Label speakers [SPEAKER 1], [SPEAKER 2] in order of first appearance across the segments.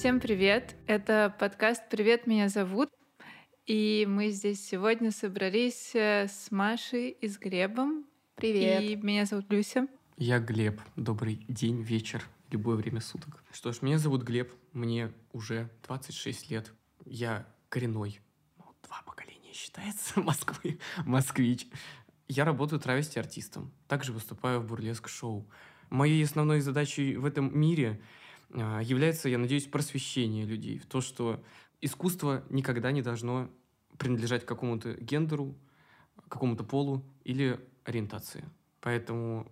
[SPEAKER 1] Всем привет! Это подкаст «Привет, меня зовут». И мы здесь сегодня собрались э, с Машей и с Глебом.
[SPEAKER 2] Привет!
[SPEAKER 1] И меня зовут Люся.
[SPEAKER 3] Я Глеб. Добрый день, вечер, любое время суток. Что ж, меня зовут Глеб, мне уже 26 лет. Я коренной, ну, два поколения считается, Москвы, москвич. Я работаю травести-артистом, также выступаю в бурлеск-шоу. Моей основной задачей в этом мире является, я надеюсь, просвещение людей в то, что искусство никогда не должно принадлежать какому-то гендеру, какому-то полу или ориентации. Поэтому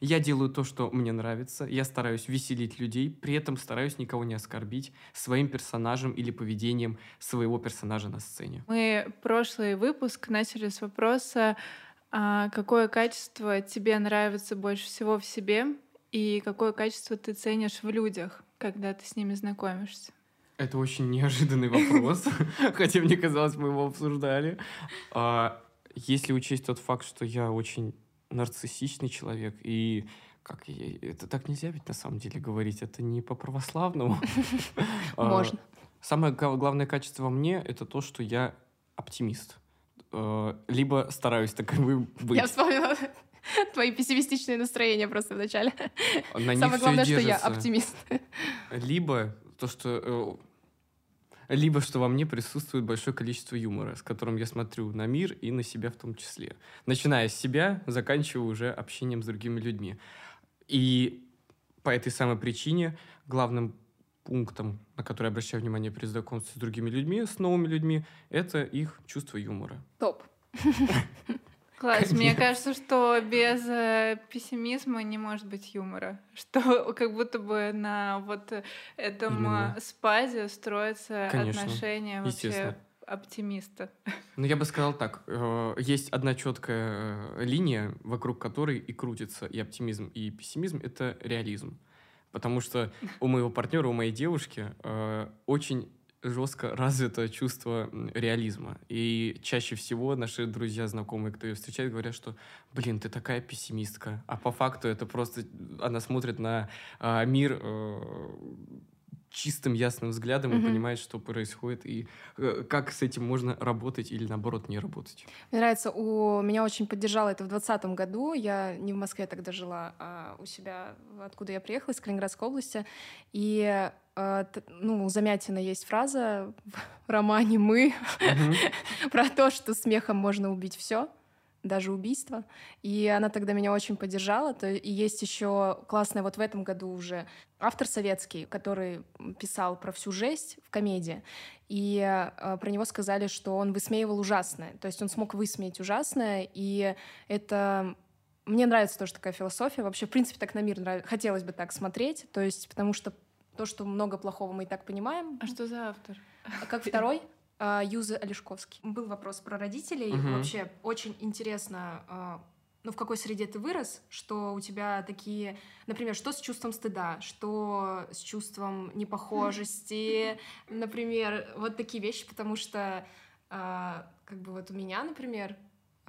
[SPEAKER 3] я делаю то, что мне нравится, я стараюсь веселить людей, при этом стараюсь никого не оскорбить своим персонажем или поведением своего персонажа на сцене.
[SPEAKER 1] Мы прошлый выпуск начали с вопроса, а какое качество тебе нравится больше всего в себе и какое качество ты ценишь в людях, когда ты с ними знакомишься?
[SPEAKER 3] Это очень неожиданный вопрос, хотя мне казалось, мы его обсуждали. А, если учесть тот факт, что я очень нарциссичный человек, и как я, это так нельзя ведь на самом деле говорить, это не по православному. А,
[SPEAKER 2] Можно.
[SPEAKER 3] Самое главное качество во мне это то, что я оптимист. А, либо стараюсь таковым быть.
[SPEAKER 2] Я вспомнила твои пессимистичные настроения просто вначале.
[SPEAKER 3] На
[SPEAKER 2] Самое главное, что я оптимист.
[SPEAKER 3] Либо то, что... э, Либо что во мне присутствует большое количество юмора, с которым я смотрю на мир и на себя в том числе. Начиная с себя, заканчивая уже общением с другими людьми. И по этой самой причине главным пунктом, на который я обращаю внимание при знакомстве с другими людьми, с новыми людьми, это их чувство юмора.
[SPEAKER 2] Топ.
[SPEAKER 1] Класс. Мне кажется, что без э, пессимизма не может быть юмора. Что как будто бы на вот этом
[SPEAKER 3] Именно.
[SPEAKER 1] э, спазе строятся
[SPEAKER 3] Конечно.
[SPEAKER 1] отношения вообще оптимиста.
[SPEAKER 3] Ну, я бы сказал так. э, Есть одна четкая линия, вокруг которой и крутится и оптимизм, и пессимизм — это реализм. Потому что у моего партнера, у моей девушки очень жестко развито чувство реализма. И чаще всего наши друзья, знакомые, кто ее встречает, говорят, что, блин, ты такая пессимистка. А по факту это просто она смотрит на а, мир э, чистым, ясным взглядом и
[SPEAKER 2] Мгм.
[SPEAKER 3] понимает, что происходит, и э, как с этим можно работать или, наоборот, не работать.
[SPEAKER 2] Мне нравится, у меня очень поддержало это в 2020 году. Я не в Москве тогда жила, а у себя, откуда я приехала, из Калининградской области. И э, ну, у Замятина есть фраза в романе «Мы»
[SPEAKER 3] Мгм.
[SPEAKER 2] про то, что смехом можно убить все, даже убийство. И она тогда меня очень поддержала. То и есть еще классная вот в этом году уже автор советский, который писал про всю жесть в комедии. И э, про него сказали, что он высмеивал ужасное. То есть он смог высмеять ужасное, и это мне нравится тоже такая философия. Вообще, в принципе, так на мир нрав- хотелось бы так смотреть. То есть, потому что то, что много плохого мы и так понимаем.
[SPEAKER 1] А что за автор?
[SPEAKER 2] А Как второй? а, Юза Олешковский. Был вопрос про родителей.
[SPEAKER 3] Мгм.
[SPEAKER 2] Вообще очень интересно, а, ну в какой среде ты вырос, что у тебя такие, например, что с чувством стыда, что с чувством непохожести, например, вот такие вещи, потому что а, как бы вот у меня, например,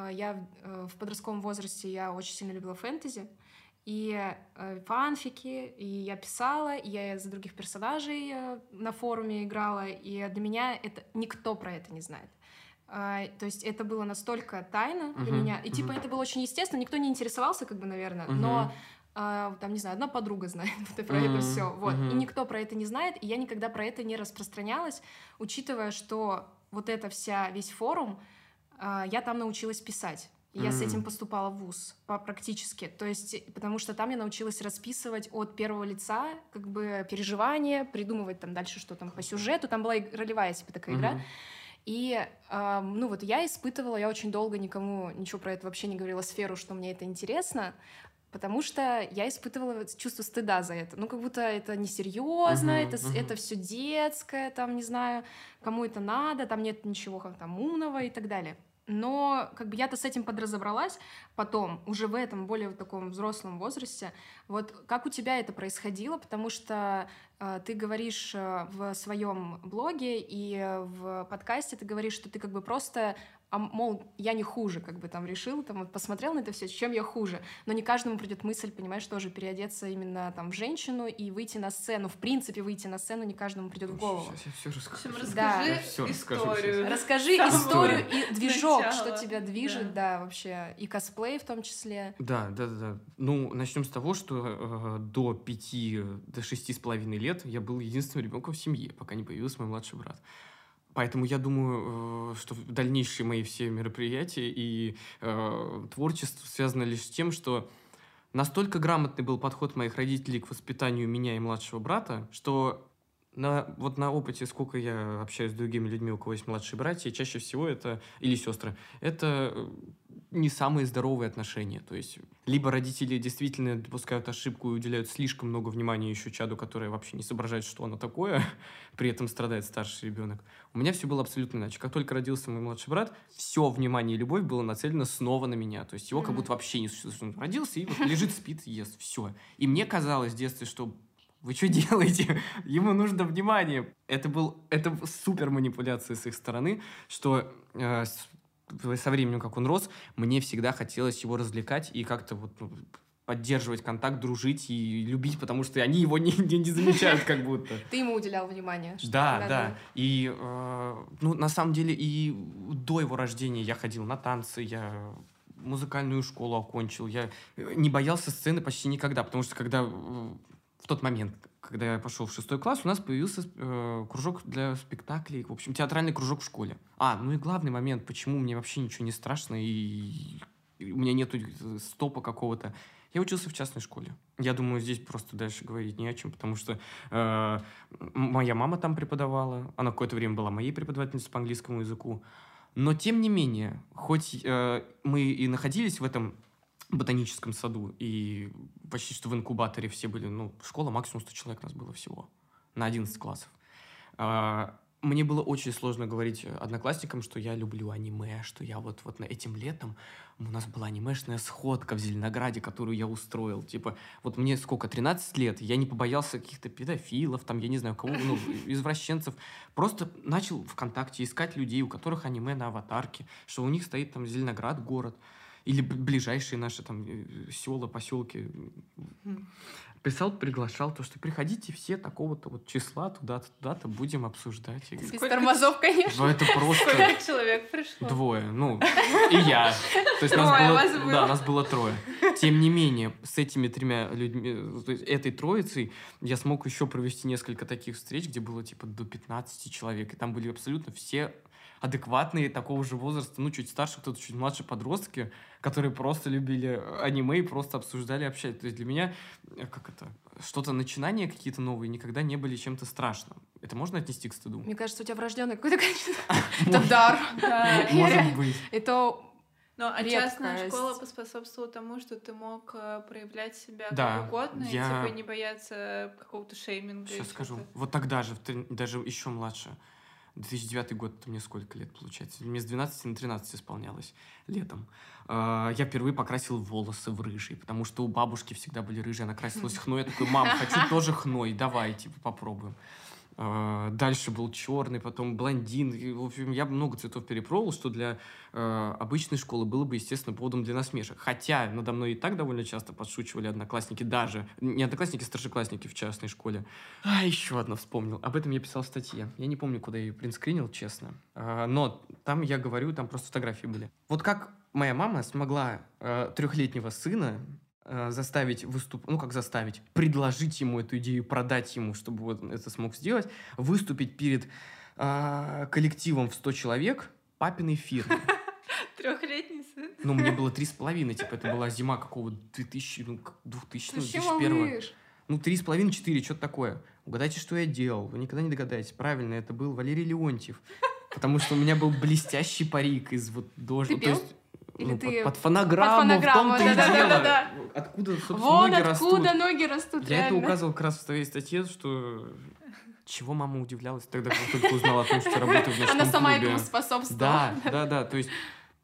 [SPEAKER 2] я э, в подростковом возрасте я очень сильно любила фэнтези, и э, фанфики, и я писала, и я за других персонажей э, на форуме играла, и для меня это никто про это не знает. А, то есть это было настолько тайно для
[SPEAKER 3] Мгм,
[SPEAKER 2] меня, и типа
[SPEAKER 3] мгм.
[SPEAKER 2] это было очень естественно, никто не интересовался, как бы, наверное,
[SPEAKER 3] Мгм.
[SPEAKER 2] но а, там, не знаю, одна подруга знает вот про это
[SPEAKER 3] Мгм,
[SPEAKER 2] все, вот, и
[SPEAKER 3] мгм.
[SPEAKER 2] никто про это не знает, и я никогда про это не распространялась, учитывая, что вот эта вся, весь форум, а, я там научилась писать. Я с
[SPEAKER 3] М.
[SPEAKER 2] этим поступала в ВУЗ практически. То есть, потому что там я научилась расписывать от первого лица как бы переживания, придумывать там дальше, что там по сюжету. Там была ролевая типа такая игра.
[SPEAKER 3] Мгм.
[SPEAKER 2] И, ам, ну вот я испытывала, я очень долго никому ничего про это вообще не говорила сферу, что мне это интересно, потому что я испытывала чувство стыда за это. Ну, как будто это несерьезно,
[SPEAKER 3] Мгм,
[SPEAKER 2] это, с-
[SPEAKER 3] мгм.
[SPEAKER 2] это все детское, там, не знаю, кому это надо, там нет ничего там умного и так далее. Но как бы я-то с этим подразобралась потом, уже в этом более таком взрослом возрасте. Вот как у тебя это происходило? Потому что э, ты говоришь э, в своем блоге и в подкасте, ты говоришь, что ты как бы просто а, мол, я не хуже, как бы там решил, там вот посмотрел на это все, чем я хуже. Но не каждому придет мысль, понимаешь, тоже переодеться именно там в женщину и выйти на сцену. В принципе, выйти на сцену не каждому придет в голову.
[SPEAKER 3] Сейчас я все расскажу.
[SPEAKER 1] расскажи
[SPEAKER 2] Да.
[SPEAKER 3] Я расскажу
[SPEAKER 1] историю.
[SPEAKER 3] сейчас.
[SPEAKER 2] Расскажи
[SPEAKER 1] Самого
[SPEAKER 2] историю и движок,
[SPEAKER 1] начала.
[SPEAKER 2] что тебя движет, да. вообще, и косплей в том числе.
[SPEAKER 3] Да, да, да, да. Ну, начнем с того, что э, до пяти, до шести с половиной лет я был единственным ребенком в семье, пока не появился мой младший брат. Поэтому я думаю, э, что дальнейшие мои все мероприятия и э, творчество связано лишь с тем, что настолько грамотный был подход моих родителей к воспитанию меня и младшего брата, что на, вот на опыте, сколько я общаюсь с другими людьми, у кого есть младшие братья, чаще всего это, или сестры, это э, не самые здоровые отношения. То есть, либо родители действительно допускают ошибку и уделяют слишком много внимания еще чаду, которое вообще не соображает, что оно такое, при этом страдает старший ребенок. У меня все было абсолютно иначе. Как только родился мой младший брат, все внимание и любовь было нацелено снова на меня. То есть его как будто вообще не существует. Он родился и вот лежит, спит, ест. Все. И мне казалось в детстве, что вы что делаете? Ему нужно внимание. Это был это супер манипуляция с их стороны, что э, со временем, как он рос, мне всегда хотелось его развлекать и как-то вот ну, поддерживать контакт, дружить и любить, потому что они его не, не, не замечают как будто.
[SPEAKER 2] Ты ему уделял внимание.
[SPEAKER 3] Да,
[SPEAKER 2] надо-
[SPEAKER 3] да. И, э, ну, на самом деле, и до его рождения я ходил на танцы, я музыкальную школу окончил, я э, не боялся сцены почти никогда, потому что когда э, в тот момент, когда я пошел в шестой класс, у нас появился э, кружок для спектаклей, в общем, театральный кружок в школе. А, ну и главный момент, почему мне вообще ничего не страшно и, и у меня нету э, стопа какого-то. Я учился в частной школе. Я думаю, здесь просто дальше говорить не о чем, потому что э, моя мама там преподавала, она какое-то время была моей преподавательницей по английскому языку. Но тем не менее, хоть э, мы и находились в этом ботаническом саду, и почти что в инкубаторе все были, ну, школа максимум 100 человек нас было всего, на 11 классов. А, мне было очень сложно говорить одноклассникам, что я люблю аниме, что я вот, вот на этим летом у нас была анимешная сходка в Зеленограде, которую я устроил. Типа, вот мне сколько, 13 лет, я не побоялся каких-то педофилов, там, я не знаю, кого, ну, извращенцев. Просто начал ВКонтакте искать людей, у которых аниме на аватарке, что у них стоит там Зеленоград, город, или ближайшие наши там села, поселки. Писал, приглашал, то, что приходите все такого-то вот числа туда-то, туда-то, будем обсуждать.
[SPEAKER 2] Без
[SPEAKER 1] Сколько
[SPEAKER 2] тормозов, конечно.
[SPEAKER 3] «Ну, это просто...
[SPEAKER 1] Сколько человек пришло?
[SPEAKER 3] Двое, ну, и я. То есть нас было,
[SPEAKER 1] вас было.
[SPEAKER 3] да, нас было трое. Тем не менее, с этими тремя людьми, то есть этой троицей, я смог еще провести несколько таких встреч, где было типа до 15 человек, и там были абсолютно все адекватные такого же возраста, ну, чуть старше, кто-то чуть младше подростки, которые просто любили аниме и просто обсуждали, общались. То есть для меня, э, как это, что-то начинания какие-то новые никогда не были чем-то страшным. Это можно отнести к стыду?
[SPEAKER 2] Мне кажется, у тебя врожденное какое-то качество. Это дар.
[SPEAKER 3] Может быть.
[SPEAKER 2] Это
[SPEAKER 1] Ну, а частная школа поспособствовала тому, что ты мог э, проявлять себя
[SPEAKER 3] Да,
[SPEAKER 1] как угодно
[SPEAKER 3] я-
[SPEAKER 1] и типа не бояться какого-то шейминга.
[SPEAKER 3] Сейчас скажу. Вот тогда же, даже еще младше. 2009 год, это мне сколько лет получается? Мне с 12 на 13 исполнялось летом. А, Я впервые покрасил волосы в рыжий, потому что у бабушки всегда были рыжие, она красилась хной. Я такой, мам, хочу тоже хной, давай, типа, попробуем. А, Дальше был черный, потом блондин. И, в общем, я много цветов перепробовал, что для э, обычной школы было бы, естественно, поводом для насмешек. Хотя надо мной и так довольно часто подшучивали одноклассники, даже не одноклассники, а старшеклассники в частной школе. А, еще одно вспомнил. Об этом я писал в статье. Я не помню, куда я ее принтскринил, честно. А, но там я говорю, там просто фотографии были. Вот как моя мама смогла трехлетнего сына э, заставить выступ... ну как заставить, предложить ему эту идею, продать ему, чтобы вот он это смог сделать, выступить перед а, коллективом в 100 человек папиной фирмы.
[SPEAKER 1] Трехлетний сын.
[SPEAKER 3] Ну, мне было три с половиной, типа, это была зима какого 2000, ну, как 2000, ну,
[SPEAKER 2] Ты чё
[SPEAKER 3] 2001.
[SPEAKER 2] малыш?
[SPEAKER 3] Ну, три с половиной, четыре, что-то такое. Угадайте, что я делал. Вы никогда не догадаетесь. Правильно, это был Валерий Леонтьев. Потому что у меня был блестящий парик из вот дождя.
[SPEAKER 2] Ты
[SPEAKER 3] То есть,
[SPEAKER 2] пел? Или
[SPEAKER 3] ну,
[SPEAKER 2] ты
[SPEAKER 3] под, под фонограмму,
[SPEAKER 2] под фонограмму,
[SPEAKER 3] в том-то и
[SPEAKER 2] да-да-да-да-да.
[SPEAKER 3] дело. Откуда, собственно,
[SPEAKER 2] Вон
[SPEAKER 3] ноги
[SPEAKER 2] откуда
[SPEAKER 3] растут.
[SPEAKER 2] ноги растут,
[SPEAKER 3] Я это
[SPEAKER 2] реально.
[SPEAKER 3] указывал как раз в своей статье, что чего мама удивлялась тогда, как только узнала о том, что работаю в ночном
[SPEAKER 2] Она сама
[SPEAKER 3] клубе.
[SPEAKER 2] этому способствовала.
[SPEAKER 3] Да, да, да. То есть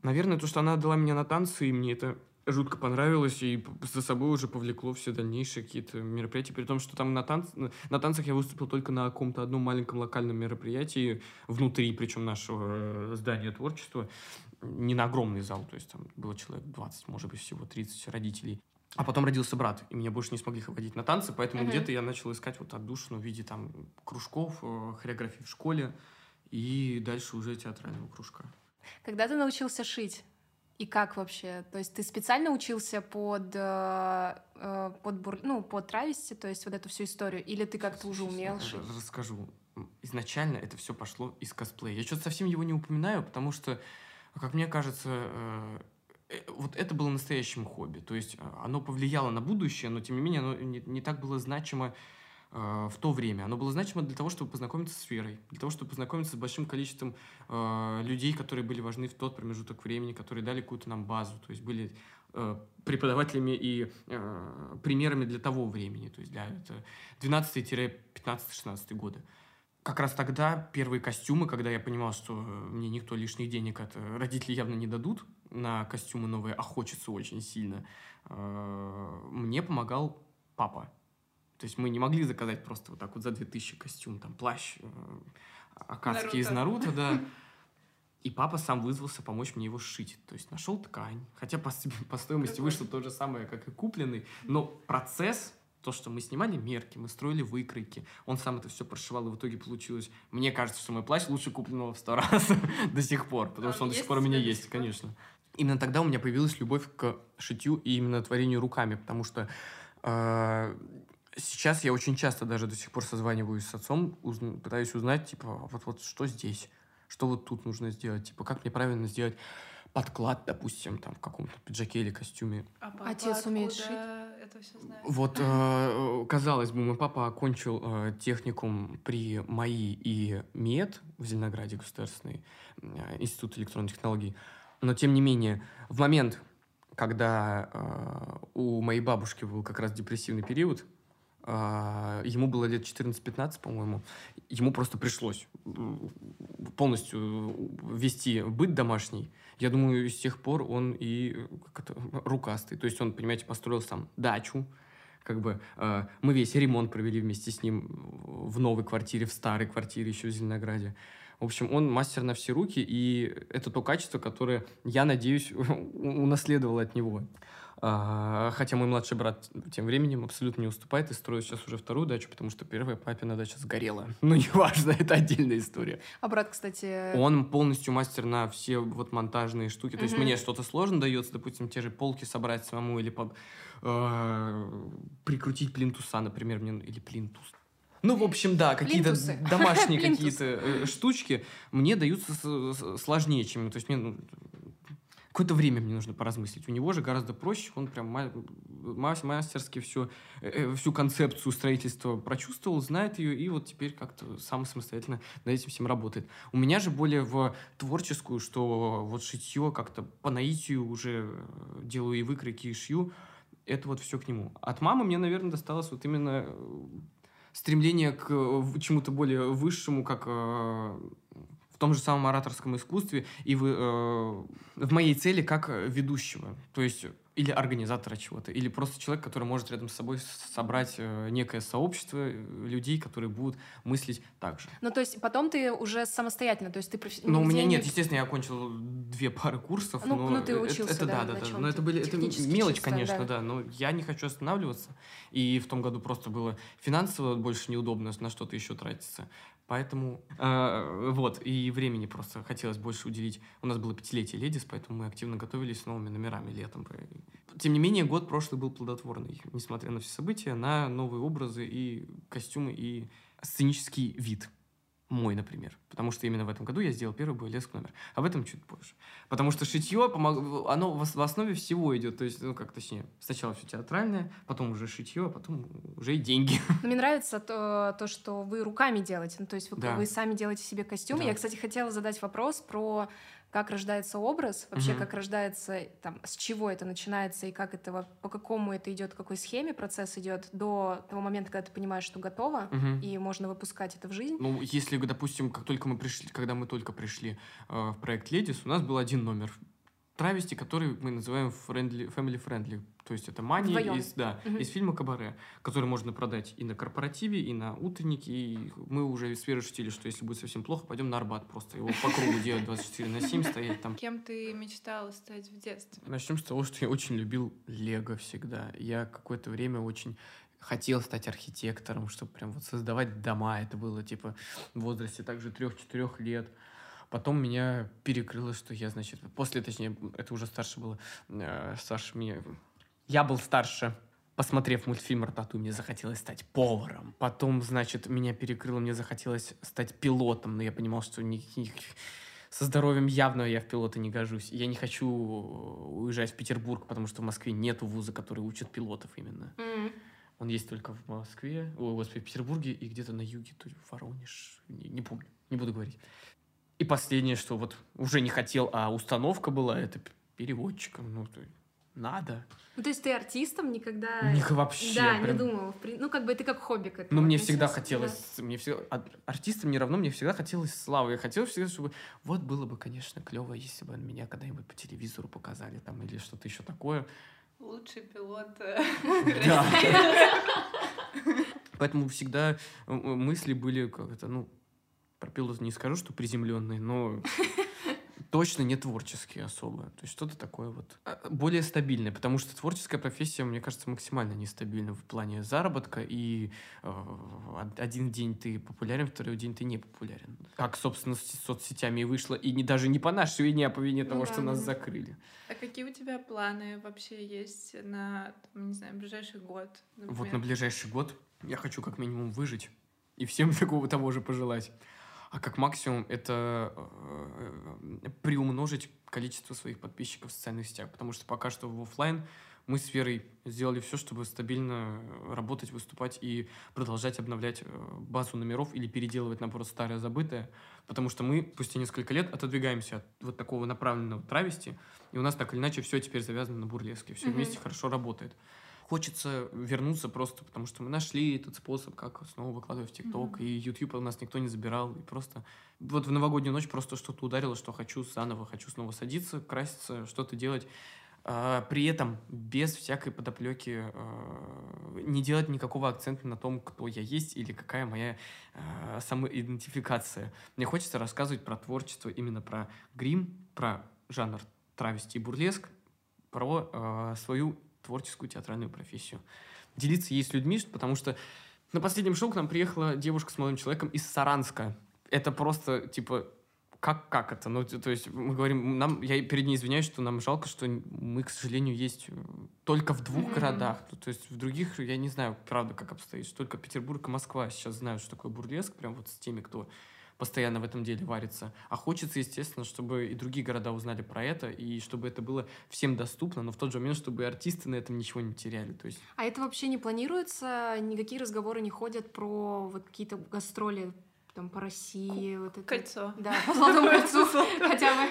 [SPEAKER 3] Наверное, то, что она отдала меня на танцы, и мне это жутко понравилось, и за собой уже повлекло все дальнейшие какие-то мероприятия, при том, что там на, танц... на танцах я выступил только на каком-то одном маленьком локальном мероприятии внутри, причем нашего э, здания творчества, не на огромный зал, то есть там было человек 20, может быть, всего 30 родителей. А потом родился брат, и меня больше не смогли ходить на танцы, поэтому mm-hmm. где-то я начал искать вот отдушину в виде там кружков, э, хореографии в школе и дальше уже театрального кружка.
[SPEAKER 2] Когда ты научился шить? И как вообще? То есть ты специально учился под, э, э под, бур, ну, под травести, то есть вот эту всю историю, или ты как-то уже умел шить?
[SPEAKER 3] Расскажу. Изначально это все пошло из косплея. Я что-то совсем его не упоминаю, потому что, как мне кажется, э, э, вот это было настоящим хобби. То есть э, оно повлияло на будущее, но тем не менее оно не, не так было значимо Э, в то время. Оно было значимо для того, чтобы познакомиться с верой, для того, чтобы познакомиться с большим количеством э, людей, которые были важны в тот промежуток времени, которые дали какую-то нам базу, то есть были э, преподавателями и э, примерами для того времени, то есть для 12-15-16 года. Как раз тогда первые костюмы, когда я понимал, что мне никто лишних денег от родителей явно не дадут на костюмы новые, а хочется очень сильно, э, мне помогал папа. То есть мы не могли заказать просто вот так вот за 2000 костюм, там, плащ э, Акацки из Наруто, да. И папа сам вызвался помочь мне его сшить. То есть нашел ткань. Хотя по, по стоимости вышло то же самое, как и купленный. Но процесс, то, что мы снимали мерки, мы строили выкройки, он сам это все прошивал, и в итоге получилось... Мне кажется, что мой плащ лучше купленного в сто раз до сих пор, потому что он до сих пор у меня есть, конечно. Именно тогда у меня появилась любовь к шитью и именно творению руками, потому что э, сейчас я очень часто даже до сих пор созваниваюсь с отцом, пытаюсь узнать, типа, вот, вот что здесь, что вот тут нужно сделать, типа, как мне правильно сделать подклад, допустим, там, в каком-то пиджаке или костюме.
[SPEAKER 2] А Отец умеет шить? Это все
[SPEAKER 3] знает? Вот, э, казалось бы, мой папа окончил э, техникум при МАИ и МЕД в Зеленограде государственный э, институт электронных технологий, но, тем не менее, в момент, когда э, у моей бабушки был как раз депрессивный период, ему было лет 14-15, по-моему, ему просто пришлось полностью вести быт домашний. Я думаю, с тех пор он и как это, рукастый. То есть он, понимаете, построил сам дачу, как бы э, мы весь ремонт провели вместе с ним в новой квартире, в старой квартире еще в Зеленограде. В общем, он мастер на все руки, и это то качество, которое, я надеюсь, унаследовал от него. А, хотя мой младший брат тем временем абсолютно не уступает и строит сейчас уже вторую дачу, потому что первая папина дача сгорела. Ну, неважно, это отдельная история.
[SPEAKER 2] А брат, кстати...
[SPEAKER 3] Он полностью мастер на все вот монтажные штуки. То есть мне что-то сложно дается, допустим, те же полки собрать самому или э, прикрутить плинтуса, например, мне, или плинтус. Ну, в общем, да, какие-то домашние какие-то э, штучки мне даются сложнее, чем... То есть мне ну, какое-то время мне нужно поразмыслить. У него же гораздо проще, он прям мастерски всю, э, э, всю концепцию строительства прочувствовал, знает ее, и вот теперь как-то сам самостоятельно над этим всем работает. У меня же более в творческую, что вот шитье как-то по наитию уже э, делаю и выкройки, и шью, это вот все к нему. От мамы мне, наверное, досталось вот именно стремление к чему-то более высшему, как в том же самом ораторском искусстве и в, э, в моей цели как ведущего. То есть или организатора чего-то, или просто человек, который может рядом с собой собрать э, некое сообщество э, людей, которые будут мыслить так же.
[SPEAKER 2] Ну, то есть потом ты уже самостоятельно, то есть ты... Профи...
[SPEAKER 3] Ну, у меня нет, естественно, я окончил две пары курсов.
[SPEAKER 2] Ну, но ну ты учился,
[SPEAKER 3] это,
[SPEAKER 2] да,
[SPEAKER 3] да, да, да. Но это были это мелочь, чисто, конечно, да. да, но я не хочу останавливаться. И в том году просто было финансово больше неудобно на что-то еще тратиться. Поэтому э, вот, и времени просто хотелось больше уделить. У нас было пятилетие Ледис, поэтому мы активно готовились с новыми номерами летом. Тем не менее, год прошлый был плодотворный, несмотря на все события, на новые образы и костюмы, и сценический вид мой, например. Потому что именно в этом году я сделал первый буэлеск номер. Об этом чуть позже. Потому что шитье, помог... оно в основе всего идет. То есть, ну как точнее, сначала все театральное, потом уже шитье, а потом уже и деньги.
[SPEAKER 2] Но мне нравится то, то что вы руками делаете. Ну, то есть вы, да. вы сами делаете себе костюмы. Да. Я, кстати, хотела задать вопрос про как рождается образ, вообще угу. как рождается, там, с чего это начинается и как это, по какому это идет, какой схеме процесс идет до того момента, когда ты понимаешь, что готово, угу. и можно выпускать это в жизнь.
[SPEAKER 3] Ну, если, допустим, как только мы пришли, когда мы только пришли э, в проект Ледис, у нас был один номер травести, которые мы называем friendly, family friendly. То есть это мани
[SPEAKER 2] Вдвоём.
[SPEAKER 3] из, да,
[SPEAKER 2] Мгм.
[SPEAKER 3] из фильма «Кабаре», который можно продать и на корпоративе, и на утреннике. И мы уже с Верой шутили, что если будет совсем плохо, пойдем на Арбат просто. Его по кругу делать 24 на 7, стоять там.
[SPEAKER 1] Кем ты мечтала стать в детстве?
[SPEAKER 3] Начнем с того, что я очень любил Лего всегда. Я какое-то время очень хотел стать архитектором, чтобы прям вот создавать дома. Это было типа в возрасте также трех-четырех лет. Потом меня перекрыло, что я, значит, после, точнее, это уже старше было, э, Саша мне... Я был старше, посмотрев мультфильм «Рататуй», мне захотелось стать поваром. Потом, значит, меня перекрыло, мне захотелось стать пилотом, но я понимал, что никаких... Со здоровьем явно я в пилоты не гожусь. Я не хочу уезжать в Петербург, потому что в Москве нету вуза, который учат пилотов именно.
[SPEAKER 2] М.
[SPEAKER 3] Он есть только в Москве, ой, господи, в Петербурге и где-то на юге, то ли Воронеж, не, не помню, не буду говорить. И последнее, что вот уже не хотел, а установка была, это переводчиком, ну, то есть надо.
[SPEAKER 2] Ну, то есть ты артистом никогда...
[SPEAKER 3] Них вообще
[SPEAKER 2] Да,
[SPEAKER 3] прям-
[SPEAKER 2] не думал. Ну, как бы ты как хобби к этому
[SPEAKER 3] Ну, мне всегда хотелось, мне всегда, ар- артистом не равно, мне всегда хотелось славы. Я хотел всегда, чтобы, вот было бы, конечно, клево, если бы меня когда-нибудь по телевизору показали там или что-то еще такое.
[SPEAKER 1] Лучший пилот.
[SPEAKER 3] Да. Поэтому всегда э, э, мысли были как это, ну, про пилота не скажу, что приземленные, но точно не творческие особо. То есть что-то такое вот а, более стабильное, потому что творческая профессия, мне кажется, максимально нестабильна в плане заработка, и э, од- один день ты популярен, второй день ты не популярен. Как, собственно, с соцсетями и вышло, и не, даже не по нашей вине, а по вине
[SPEAKER 2] Ну
[SPEAKER 3] того,
[SPEAKER 2] да,
[SPEAKER 3] что нас закрыли.
[SPEAKER 1] А какие у тебя планы вообще есть на, там, не знаю, ближайший год?
[SPEAKER 3] Вот на
[SPEAKER 1] например?
[SPEAKER 3] ближайший год я хочу как минимум выжить и всем такого того же пожелать. А как максимум это э, приумножить количество своих подписчиков в социальных сетях, потому что пока что в оффлайн мы с Верой сделали все, чтобы стабильно работать, выступать и продолжать обновлять э, базу номеров или переделывать, наоборот, старое забытое, потому что мы спустя несколько лет отодвигаемся от вот такого направленного травести, и у нас так или иначе все теперь завязано на бурлеске, все
[SPEAKER 2] Мгм.
[SPEAKER 3] вместе хорошо работает. Хочется вернуться просто, потому что мы нашли этот способ, как снова выкладывать в ТикТок,
[SPEAKER 1] Мгм.
[SPEAKER 3] и YouTube у нас никто не забирал, и просто вот в новогоднюю ночь просто что-то ударило, что хочу заново, хочу снова садиться, краситься, что-то делать. А, при этом без всякой подоплеки а, не делать никакого акцента на том, кто я есть или какая моя а, самоидентификация. Мне хочется рассказывать про творчество, именно про грим, про жанр травести и бурлеск, про свою творческую театральную профессию. Делиться ей с людьми, потому что на последнем шоу к нам приехала девушка с молодым человеком из Саранска. Это просто, типа, как, как это? Ну, то есть мы говорим, нам, я перед ней извиняюсь, что нам жалко, что мы, к сожалению, есть только в двух
[SPEAKER 2] Мгм.
[SPEAKER 3] городах. Ну, То есть в других, я не знаю, правда, как обстоит. Только Петербург и Москва сейчас знают, что такое бурлеск, прям вот с теми, кто постоянно в этом деле варится. А хочется, естественно, чтобы и другие города узнали про это, и чтобы это было всем доступно, но в тот же момент, чтобы и артисты на этом ничего не теряли. То есть
[SPEAKER 2] А это вообще не планируется? Никакие разговоры не ходят про вот какие-то гастроли там по России? Вот это?
[SPEAKER 1] Кольцо.
[SPEAKER 2] Да, по Золотому кольцу хотя бы.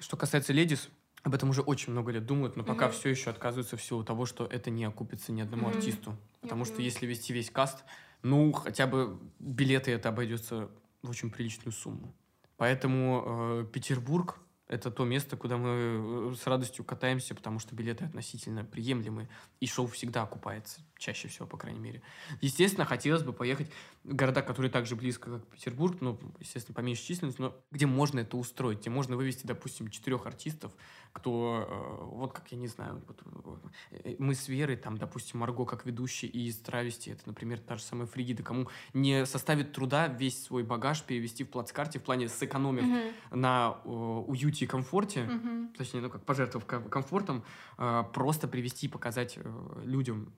[SPEAKER 3] Что касается ледис, об этом уже очень много лет думают, но пока
[SPEAKER 2] Мгм.
[SPEAKER 3] все еще отказываются в силу того, что это не окупится ни одному
[SPEAKER 2] Мгм.
[SPEAKER 3] артисту. Потому что
[SPEAKER 2] понимаю.
[SPEAKER 3] если вести весь каст, ну, хотя бы билеты это обойдется в очень приличную сумму. Поэтому э, Петербург это то место, куда мы э, с радостью катаемся, потому что билеты относительно приемлемые, и шоу всегда окупается, чаще всего, по крайней мере. Естественно, хотелось бы поехать в города, которые так же близко, как Петербург, ну, естественно, поменьше численность, но где можно это устроить, где можно вывести, допустим, четырех артистов, кто, э, вот как я не знаю, вот, э, мы с Верой, там, допустим, Марго как ведущий и из Травести, это, например, та же самая Фригида, кому не составит труда весь свой багаж перевести в плацкарте в плане сэкономив
[SPEAKER 2] Мгм.
[SPEAKER 3] на э, уюте и комфорте,
[SPEAKER 1] Мгм.
[SPEAKER 3] точнее, ну как пожертвовав ком- комфортом, э, просто привести и показать э, людям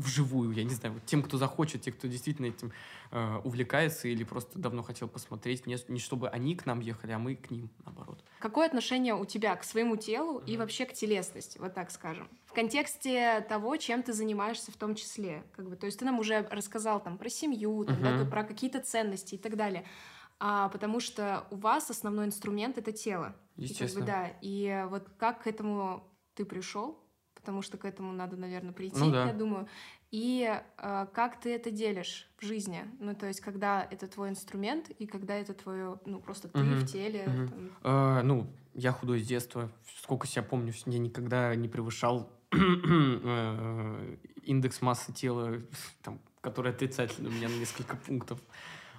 [SPEAKER 3] вживую, я не знаю, вот тем, кто захочет, те, кто действительно этим э, увлекается или просто давно хотел посмотреть, не, не чтобы они к нам ехали, а мы к ним, наоборот.
[SPEAKER 2] Какое отношение у тебя к своему телу и
[SPEAKER 3] Мгм.
[SPEAKER 2] вообще к телесности, вот так скажем? В контексте того, чем ты занимаешься в том числе. Как бы, то есть ты нам уже рассказал там про семью, там, да,
[SPEAKER 3] Мгм.
[SPEAKER 2] про какие-то ценности и так далее. А, потому что у вас основной инструмент это тело. И как бы,
[SPEAKER 3] Естественно.
[SPEAKER 2] да. И вот как к этому ты пришел? Потому что к этому надо, наверное, прийти,
[SPEAKER 3] Ну да.
[SPEAKER 2] я думаю. И а, как ты это делишь в жизни? Ну, то есть, когда это твой инструмент, и когда это твое, ну, просто ты
[SPEAKER 3] Мгм.
[SPEAKER 2] в теле.
[SPEAKER 3] Мгм.
[SPEAKER 2] там.
[SPEAKER 3] Э, ну, я худой с детства. Сколько себя помню, я никогда не превышал э, индекс массы тела, там, который отрицательный у меня на несколько пунктов.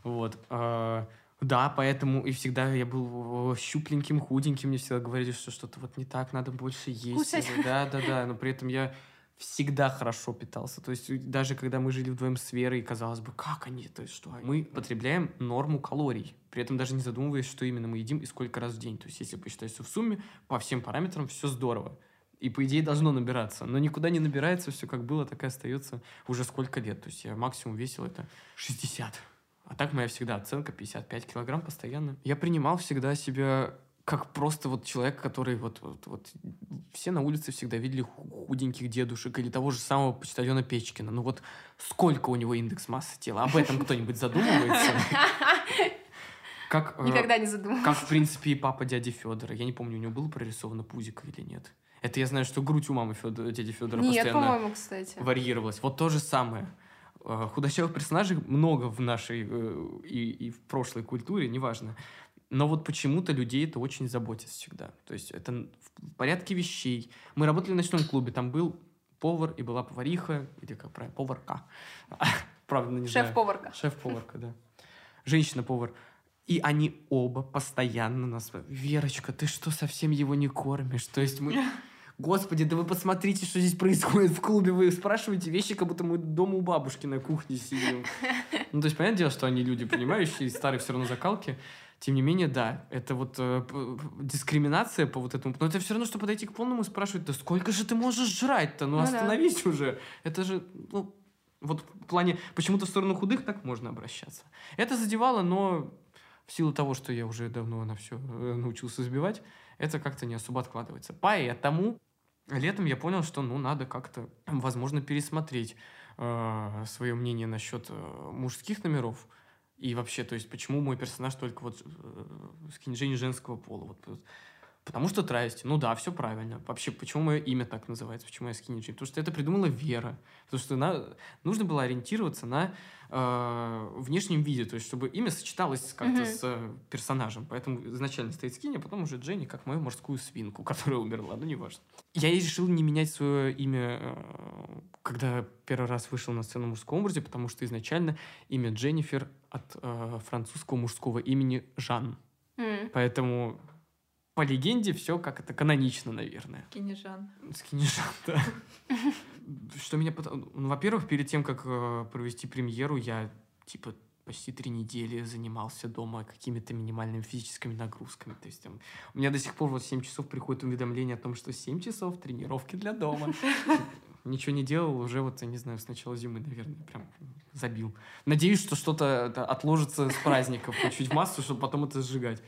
[SPEAKER 3] Вот. А, да, поэтому и всегда я был щупленьким, худеньким, мне всегда говорили, что что-то вот не так, надо больше есть.
[SPEAKER 2] Кусать.
[SPEAKER 3] Да, да, да, но при этом я всегда хорошо питался. То есть даже когда мы жили вдвоем с Верой, казалось бы, как они, то есть что? Мы потребляем норму калорий, при этом даже не задумываясь, что именно мы едим и сколько раз в день. То есть если посчитать все в сумме, по всем параметрам все здорово. И, по идее, должно набираться. Но никуда не набирается, все как было, так и остается уже сколько лет. То есть я максимум весил это 60. А так моя всегда оценка 55 килограмм постоянно. Я принимал всегда себя как просто вот человек, который вот, вот, вот все на улице всегда видели худеньких дедушек или того же самого почтальона Печкина. Ну вот сколько у него индекс массы тела? Об этом кто-нибудь задумывается? Как, э,
[SPEAKER 2] Никогда не задумывалась.
[SPEAKER 3] Как, в принципе, и папа дяди Федора. Я не помню, у него было прорисовано пузико или нет. Это я знаю, что грудь у мамы Федора, дяди Федора
[SPEAKER 2] Нет,
[SPEAKER 3] постоянно
[SPEAKER 2] по-моему, кстати.
[SPEAKER 3] варьировалась. Вот то же самое. Э, Худощавых персонажей много в нашей э, и, и в прошлой культуре, неважно. Но вот почему-то людей это очень заботит всегда. То есть это в порядке вещей. Мы работали в ночном клубе, там был повар и была повариха, или как правильно, поварка. Правда, не знаю.
[SPEAKER 2] Шеф-поварка.
[SPEAKER 3] Шеф-поварка, да. Женщина-повар. И они оба постоянно нас... Верочка, ты что, совсем его не кормишь? То есть мы... Господи, да вы посмотрите, что здесь происходит в клубе. Вы спрашиваете вещи, как будто мы дома у бабушки на кухне сидим. Ну, то есть, понятное дело, что они люди, понимающие, старые все равно закалки. Тем не менее, да, это вот э, дискриминация по вот этому. Но это все равно, что подойти к полному и спрашивать, да сколько же ты можешь жрать-то? Ну,
[SPEAKER 2] Ну да.
[SPEAKER 3] остановись уже. Это же, ну, вот в плане, почему-то в сторону худых так можно обращаться. Это задевало, но в силу того, что я уже давно на все научился сбивать, это как-то не особо откладывается. Поэтому летом я понял, что, ну, надо как-то, возможно, пересмотреть э, свое мнение насчет э, мужских номеров. И вообще, то есть, почему мой персонаж только вот э, скинжень женского пола? Вот. Потому что травести. Ну да, все правильно. Вообще, почему мое имя так называется? Почему я скинжень? Потому что это придумала Вера. Потому что на... нужно было ориентироваться на э, внешнем виде, то есть, чтобы имя сочеталось как-то с э, персонажем. Поэтому изначально стоит скини, а потом уже Дженни, как мою морскую свинку, которая умерла. Ну, неважно. Я и решил не менять свое имя, э, когда первый раз вышел на сцену в мужском образе, потому что изначально имя Дженнифер от э, французского мужского имени Жан.
[SPEAKER 2] М.
[SPEAKER 3] Поэтому по легенде все как это канонично, наверное.
[SPEAKER 1] Кинежан.
[SPEAKER 3] Скинижан, да. Что меня... потом- Ну, во-первых, перед тем, как э, провести премьеру, я, типа, почти три недели занимался дома какими-то минимальными физическими нагрузками. То есть там, у меня до сих пор вот в 7 часов приходит уведомление о том, что 7 часов тренировки для дома. Ничего не делал уже вот, я не знаю, с начала зимы, наверное, прям забил. Надеюсь, что что-то это отложится с праздников, чуть массу, чтобы потом это сжигать.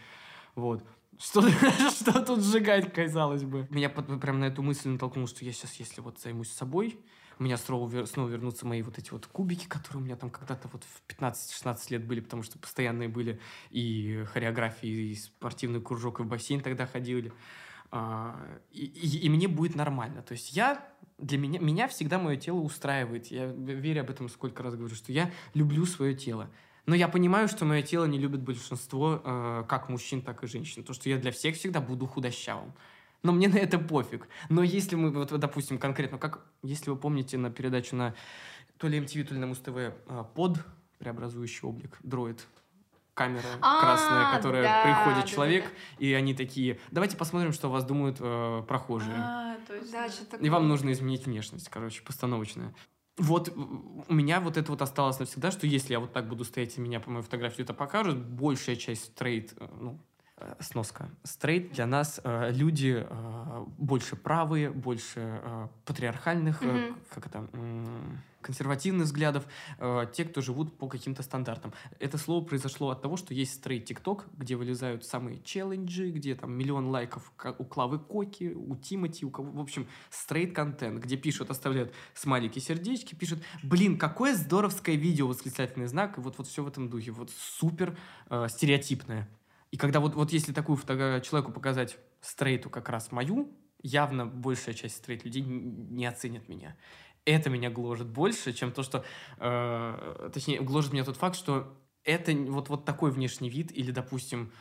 [SPEAKER 3] Вот. Что, что тут сжигать, казалось бы? Меня под- прям на эту мысль натолкнуло, что я сейчас, если вот займусь собой, у меня снова, вер- снова вернутся мои вот эти вот кубики, которые у меня там когда-то вот в 15-16 лет были, потому что постоянные были и хореографии, и спортивный кружок, и в бассейн тогда ходили. А, и, и- и мне будет нормально. То есть я для меня, меня всегда мое тело устраивает. Я верю об этом сколько раз говорю, что я люблю свое тело. Но я понимаю, что мое тело не любит большинство э, как мужчин, так и женщин. То, что я для всех всегда буду худощавым. Но мне на это пофиг. Но если мы, вот, допустим, конкретно, как, если вы помните на передачу на то ли MTV, то ли на Муз-ТВ э, под преобразующий облик, дроид, камера
[SPEAKER 2] А,
[SPEAKER 3] красная, которая
[SPEAKER 2] да,
[SPEAKER 3] приходит
[SPEAKER 2] да,
[SPEAKER 3] человек,
[SPEAKER 2] да,
[SPEAKER 3] и они такие, давайте посмотрим, что о вас думают э, прохожие.
[SPEAKER 1] А,
[SPEAKER 2] что-то
[SPEAKER 3] И вам нужно изменить внешность, короче, постановочная. Вот э, у меня вот это вот осталось навсегда, что если я вот так буду стоять, и меня по моей фотографии это покажут, большая часть стрейт, э, ну, э, сноска. Стрейт для нас э, люди э, больше правые, больше э, патриархальных, э,
[SPEAKER 2] Мгм.
[SPEAKER 3] как это, м, консервативных взглядов, э, те, кто живут по каким-то стандартам. Это слово произошло от того, что есть стрейт ТикТок, где вылезают самые челленджи, где там миллион лайков у Клавы Коки, у Тимати, у кого, в общем, стрейт-контент, где пишут, оставляют смайлики, сердечки, пишут, блин, какое здоровское видео, восклицательный знак, и вот, вот все в этом духе, вот супер э, стереотипное. И когда вот, вот если такую фото человеку показать стрейту как раз мою, явно большая часть стрейт людей не оценит меня. Это меня гложет больше, чем то, что... э, точнее, гложет меня тот факт, что это вот, вот такой внешний вид, или, допустим,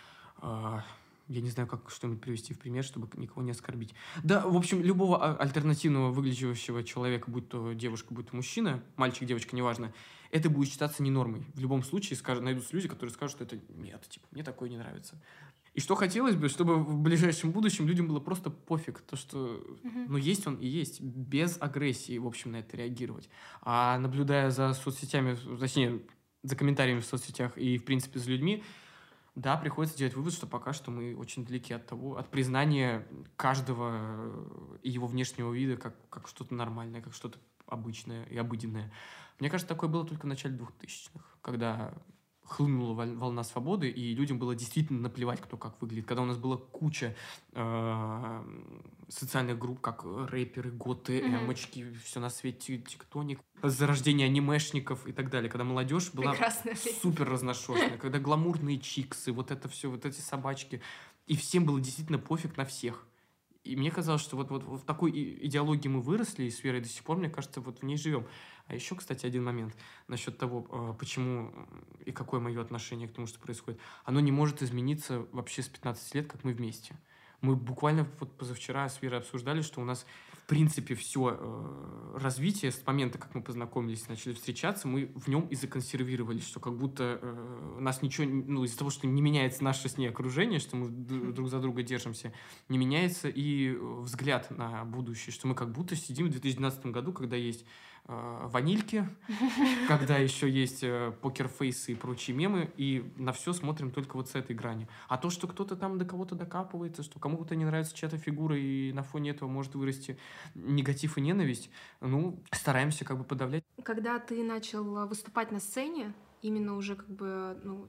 [SPEAKER 3] э, я не знаю, как что-нибудь привести в пример, чтобы никого не оскорбить. Да, в общем, любого а, альтернативного выглядящего человека, будь то девушка, будь то мужчина, мальчик, девочка, неважно, это будет считаться не нормой. В любом случае скажут, найдутся люди, которые скажут, что это нет, типа, мне такое не нравится. И что хотелось бы, чтобы в ближайшем будущем людям было просто пофиг, то, что, ну, есть он и есть, без агрессии, в общем, на это реагировать. А наблюдая за соцсетями, точнее, за комментариями в соцсетях и, в принципе, за людьми, да, приходится делать вывод, что пока что мы очень далеки от того, от признания каждого и его внешнего вида как, как что-то нормальное, как что-то обычное и обыденное. Мне кажется, такое было только в начале 2000-х, когда хлынула волна свободы, и людям было действительно наплевать, кто как выглядит. Когда у нас была куча э, социальных групп, как рэперы, готы, mm-hmm. эмочки, все на свете, тиктоник, зарождение анимешников и так далее. Когда молодежь была супер разношерстная, когда гламурные чиксы, вот это все, вот эти собачки, и всем было действительно пофиг на всех. И мне казалось, что вот, вот, в такой идеологии мы выросли, и с верой до сих пор, мне кажется, вот в ней живем. А еще, кстати, один момент насчет того, а, почему и какое мое отношение к тому, что происходит. Оно не может измениться вообще с 15 лет, как мы вместе. Мы буквально вот позавчера с Верой обсуждали, что у нас принципе все э, развитие с момента, как мы познакомились, начали встречаться, мы в нем и законсервировались, что как будто э, нас ничего, ну из-за того, что не меняется наше с ней окружение, что мы друг за друга держимся, не меняется и взгляд на будущее, что мы как будто сидим в 2012 году, когда есть э, ванильки, когда еще есть э, покерфейсы и прочие мемы, и на все смотрим только вот с этой грани. А то, что кто-то там до кого-то докапывается, что кому-то не нравится чья-то фигура, и на фоне этого может вырасти негатив и ненависть, ну, стараемся как бы подавлять.
[SPEAKER 2] Когда ты начал выступать на сцене, именно уже как бы, ну,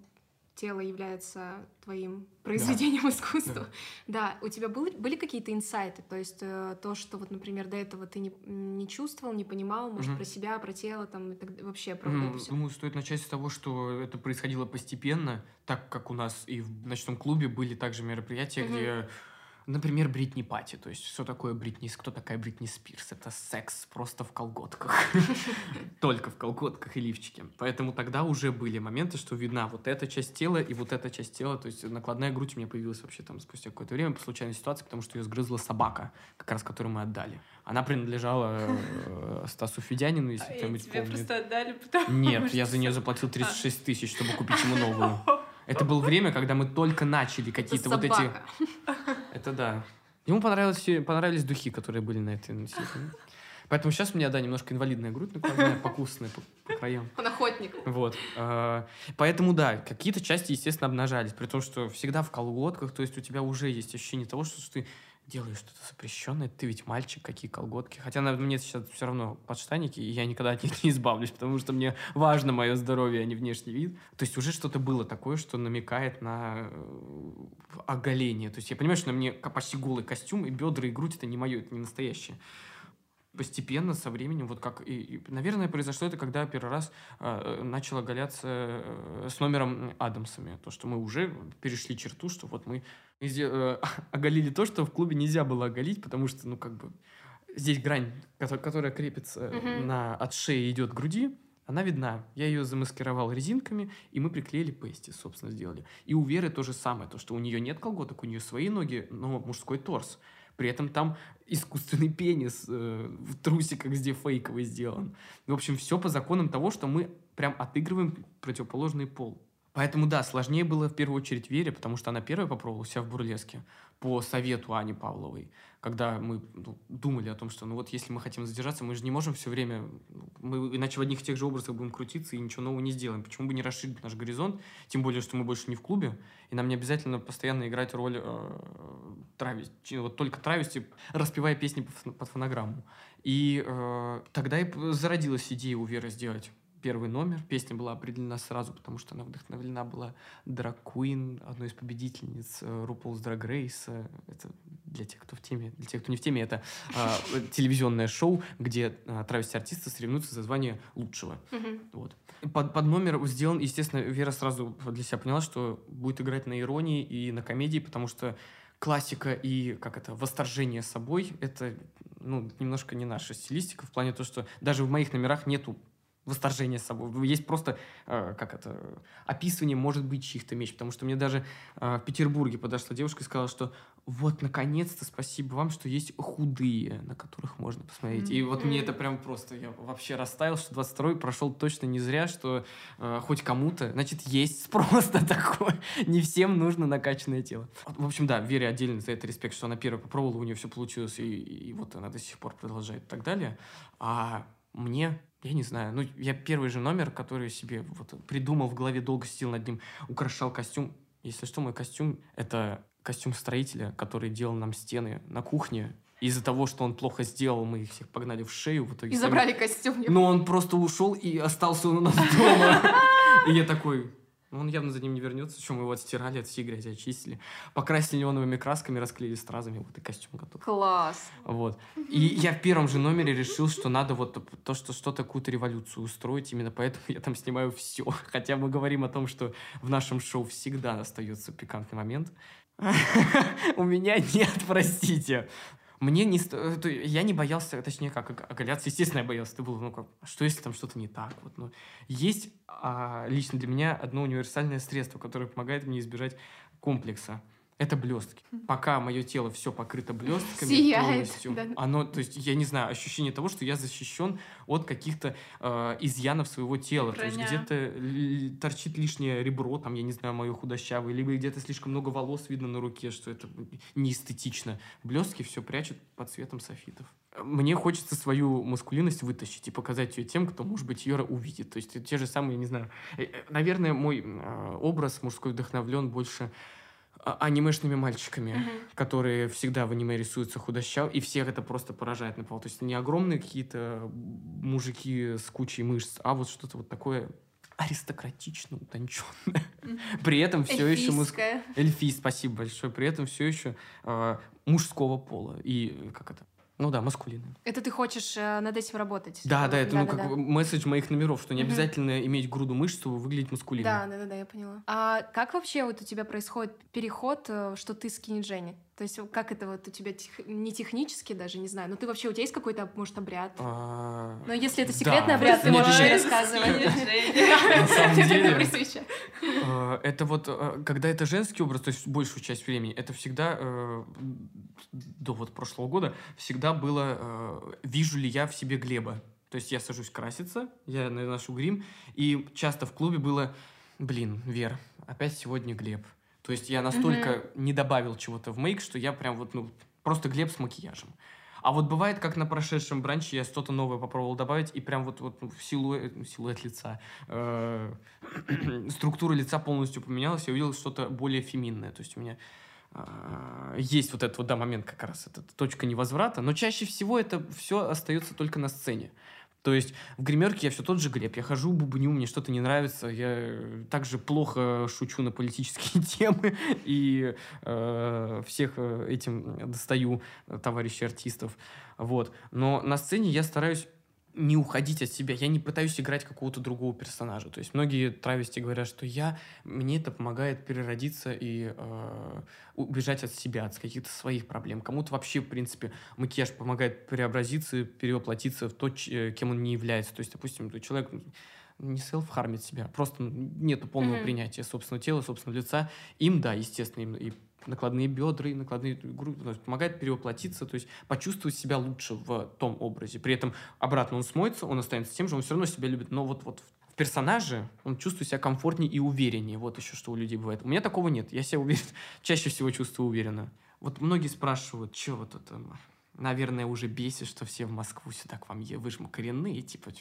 [SPEAKER 2] тело является твоим произведением да. искусства. Да. да, у тебя были, были какие-то инсайты, то есть э, то, что вот, например, до этого ты не, не чувствовал, не понимал, может, угу. про себя, про тело, там, и так, вообще про
[SPEAKER 3] угу. все. Думаю, стоит начать с того, что это происходило постепенно, так как у нас и в ночном клубе были также мероприятия, угу. где Например, Бритни Пати. То есть, что такое Бритни, кто такая Бритни Спирс? Это секс просто в колготках. Только в колготках и лифчике. Поэтому тогда уже были моменты, что видна вот эта часть тела и вот эта часть тела. То есть, накладная грудь у меня появилась вообще там спустя какое-то время по случайной ситуации, потому что ее сгрызла собака, как раз которую мы отдали. Она принадлежала э, Стасу Федянину, если а кто-нибудь
[SPEAKER 1] помнит. просто отдали, потому
[SPEAKER 3] Нет, я за нее заплатил 36 тысяч, чтобы купить ему новую. Это было время, когда мы только начали какие-то вот эти... Это да. Ему понравилось, понравились духи, которые были на этой носителе. Поэтому сейчас у меня, да, немножко инвалидная грудь накладная, покусанная по, по краям.
[SPEAKER 2] Он охотник.
[SPEAKER 3] Вот. А, поэтому, да, какие-то части, естественно, обнажались. При том, что всегда в колготках, то есть у тебя уже есть ощущение того, что ты делаешь что-то запрещенное, ты ведь мальчик, какие колготки. Хотя на, мне сейчас все равно подштанники, и я никогда от них не избавлюсь, потому что мне важно мое здоровье, а не внешний вид. То есть уже что-то было такое, что намекает на э, оголение. То есть я понимаю, что на мне почти голый костюм, и бедра, и грудь — это не мое, это не настоящее постепенно, со временем, вот как, и, и наверное, произошло это, когда первый раз э, начал оголяться э, с номером Адамсами. То, что мы уже перешли черту, что вот мы э, оголили то, что в клубе нельзя было оголить, потому что, ну, как бы, здесь грань, которая, которая крепится mm-hmm. на, от шеи идет к груди, она видна. Я ее замаскировал резинками, и мы приклеили пести, собственно, сделали. И у Веры то же самое, то, что у нее нет колготок, у нее свои ноги, но мужской торс. При этом там искусственный пенис э, в трусиках, где фейковый сделан. В общем, все по законам того, что мы прям отыгрываем противоположный пол. Поэтому, да, сложнее было в первую очередь Вере, потому что она первая попробовала себя в бурлеске по совету Ани Павловой, когда мы ну, думали о том, что ну вот если мы хотим задержаться, мы же не можем все время, мы иначе в одних и тех же образах будем крутиться и ничего нового не сделаем. Почему бы не расширить наш горизонт, тем более, что мы больше не в клубе, и нам не обязательно постоянно играть роль э, травести, вот только травести, распевая песни под фонограмму. И э, тогда и зародилась идея у Веры сделать первый номер. Песня была определена сразу, потому что она вдохновлена была Drag Queen, одной из победительниц э, RuPaul's Drag Race. Это для тех, кто в теме. Для тех, кто не в теме, это э, телевизионное шоу, где э, травести-артисты соревнуются за звание лучшего. Вот. Под, под номер сделан, естественно, Вера сразу для себя поняла, что будет играть на иронии и на комедии, потому что классика и, как это, восторжение собой, это, ну, немножко не наша стилистика, в плане того, что даже в моих номерах нету восторжение с собой. Есть просто, э, как это, описывание, может быть, чьих-то меч. Потому что мне даже э, в Петербурге подошла девушка и сказала, что вот, наконец-то, спасибо вам, что есть худые, на которых можно посмотреть. Mm-hmm. И вот мне это прям просто, я вообще растаял, что 22-й прошел точно не зря, что э, хоть кому-то, значит, есть спрос на такое. не всем нужно накачанное тело. В общем, да, Вере отдельно за это респект, что она первая попробовала, у нее все получилось, и, и вот она до сих пор продолжает и так далее. А мне я не знаю, ну, я первый же номер, который себе вот придумал в голове, долго сидел над ним, украшал костюм. Если что, мой костюм — это костюм строителя, который делал нам стены на кухне. Из-за того, что он плохо сделал, мы их всех погнали в шею. В итоге
[SPEAKER 2] и сами... забрали костюм.
[SPEAKER 3] Но он просто ушел и остался у нас дома. И я такой, он явно за ним не вернется, чем мы его отстирали, от всей грязи очистили. Покрасили неоновыми красками, расклеили стразами, вот и костюм готов.
[SPEAKER 2] Класс!
[SPEAKER 3] Вот. И я в первом же номере решил, что надо вот то, что что-то, какую-то революцию устроить, именно поэтому я там снимаю все. Хотя мы говорим о том, что в нашем шоу всегда остается пикантный момент. У меня нет, простите. Мне не... Я не боялся, точнее, как оголяться. Естественно, я боялся. Ты был, ну, как, что если там что-то не так? Вот, ну, есть а, лично для меня одно универсальное средство, которое помогает мне избежать комплекса это блестки. Пока мое тело все покрыто блестками
[SPEAKER 2] Сияет,
[SPEAKER 3] полностью,
[SPEAKER 2] да.
[SPEAKER 3] оно, то есть я не знаю, ощущение того, что я защищен от каких-то э, изъянов своего тела. Броня. То есть где-то торчит лишнее ребро, там я не знаю, мое худощавое, либо где-то слишком много волос видно на руке, что это неэстетично. Блестки все прячут под цветом софитов. Мне хочется свою маскулинность вытащить и показать ее тем, кто, может быть, ее увидит. То есть те же самые, не знаю, э, э, наверное, мой э, образ мужской вдохновлен больше а, анимешными мальчиками, uh-huh. которые всегда в аниме рисуются худощав, и всех это просто поражает на пол. То есть не огромные какие-то мужики с кучей мышц, а вот что-то вот такое аристократично утонченное. При этом все еще муск... Эльфий, спасибо большое. При этом все еще э, мужского пола. И как это? Ну да, маскулинный.
[SPEAKER 2] Это ты хочешь э, над этим работать?
[SPEAKER 3] Да, да, это да, ну да, как да. месседж моих номеров, что не угу. обязательно иметь груду мышц, чтобы выглядеть маскулинно.
[SPEAKER 2] Да, да, да, да, я поняла. А как вообще вот у тебя происходит переход, э, что ты скини Дженни? То есть как это вот у тебя тех... не технически даже, не знаю, но ты вообще, у тебя есть какой-то, может, обряд? А... Но если это секретный да. обряд, ты можешь рассказывать. На
[SPEAKER 3] самом деле, э, это вот, когда это женский образ, то есть большую часть времени, это всегда до вот прошлого года всегда было, э, вижу ли я в себе Глеба. То есть я сажусь краситься, я наношу грим, и часто в клубе было, блин, Вер, опять сегодня Глеб. То есть я настолько mm-hmm. не добавил чего-то в мейк, что я прям вот, ну, просто Глеб с макияжем. А вот бывает, как на прошедшем бранче я что-то новое попробовал добавить, и прям вот, вот в силуэт, силуэт лица, э, структура лица полностью поменялась, я увидел что-то более феминное. То есть у меня а, есть вот этот вот, да, момент как раз, это точка невозврата, но чаще всего это все остается только на сцене. То есть в гримерке я все тот же Глеб. Я хожу, бубню, мне что-то не нравится. Я также плохо шучу на политические темы и э, всех э, этим достаю товарищей артистов. Вот. Но на сцене я стараюсь не уходить от себя. Я не пытаюсь играть какого-то другого персонажа. То есть многие травести говорят, что я, мне это помогает переродиться и э, убежать от себя, от каких-то своих проблем. Кому-то вообще, в принципе, макияж помогает преобразиться, перевоплотиться в то, э, кем он не является. То есть, допустим, человек не селф-хармит себя, просто нету полного mm-hmm. принятия собственного тела, собственного лица. Им, да, естественно, им и накладные бедра и накладные груди, помогает перевоплотиться, то есть почувствовать себя лучше в том образе. При этом обратно он смоется, он останется тем же, он все равно себя любит, но вот, вот в персонаже он чувствует себя комфортнее и увереннее. Вот еще что у людей бывает. У меня такого нет. Я себя уверен, чаще всего чувствую уверенно. Вот многие спрашивают, что вот это, наверное, уже бесит, что все в Москву сюда к вам едут. Вы же коренные, типа,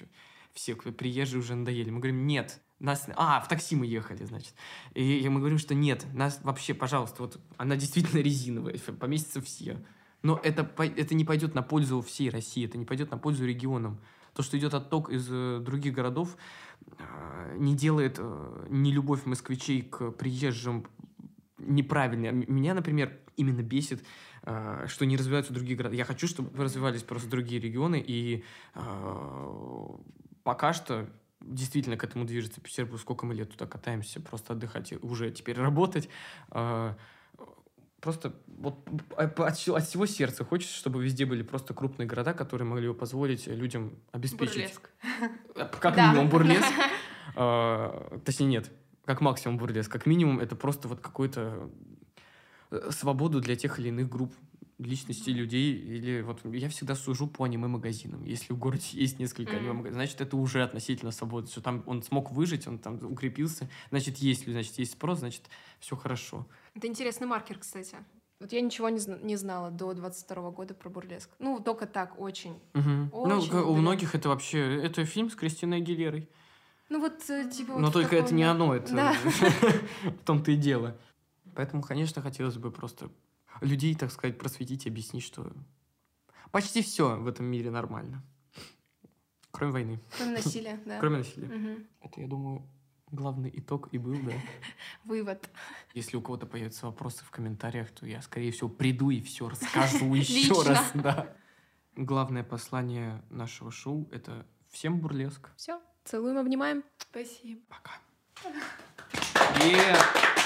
[SPEAKER 3] все приезжие уже надоели. Мы говорим, нет, нас... А, в такси мы ехали, значит. И, и мы говорим, что нет, нас вообще, пожалуйста, вот она действительно резиновая, поместятся все. Но это, это не пойдет на пользу всей России, это не пойдет на пользу регионам. То, что идет отток из э, других городов, э, не делает э, нелюбовь москвичей к приезжим неправильной. Меня, например, именно бесит, э, что не развиваются другие города. Я хочу, чтобы развивались просто другие регионы, и э, пока что действительно к этому движется Петербург. Сколько мы лет туда катаемся, просто отдыхать и уже теперь работать. А, Просто вот от, от всего сердца хочется, чтобы везде были просто крупные города, которые могли бы позволить людям обеспечить...
[SPEAKER 2] Бурлеск.
[SPEAKER 3] Как
[SPEAKER 2] Да.
[SPEAKER 3] минимум бурлеск. А, Точнее, нет. Как максимум бурлеск. Как минимум это просто вот какую-то э, свободу для тех или иных групп личностей, людей. Или вот я всегда сужу по аниме-магазинам. Если в городе есть несколько
[SPEAKER 2] Мгм.
[SPEAKER 3] аниме-магазинов, значит, это уже относительно свободы. Что там он смог выжить, он там укрепился. Значит, есть, люди, значит, есть спрос, значит, все хорошо.
[SPEAKER 2] Это интересный маркер, кстати. Вот я ничего не, зна- не знала до 22 года про бурлеск. Ну, только так, очень.
[SPEAKER 3] Ну,
[SPEAKER 2] Очень
[SPEAKER 3] ка- у многих это вообще... Это фильм с Кристиной Агилерой.
[SPEAKER 2] Ну, вот, э, типа...
[SPEAKER 3] Но
[SPEAKER 2] вот
[SPEAKER 3] только это
[SPEAKER 2] таком-
[SPEAKER 3] не оно, это
[SPEAKER 2] Да.
[SPEAKER 3] в том-то и дело. Поэтому, конечно, хотелось бы просто людей, так сказать, просветить, объяснить, что почти все в этом мире нормально. Кроме войны.
[SPEAKER 2] Кроме насилия, да.
[SPEAKER 3] Кроме насилия.
[SPEAKER 2] Мгм.
[SPEAKER 3] Это, я думаю, главный итог и был, да.
[SPEAKER 2] Вывод.
[SPEAKER 3] Если у кого-то появятся вопросы в комментариях, то я, скорее всего, приду и все расскажу еще раз. Да. Главное послание нашего шоу — это всем бурлеск.
[SPEAKER 2] Все. Целуем, обнимаем.
[SPEAKER 1] Спасибо.
[SPEAKER 3] Пока. Yeah.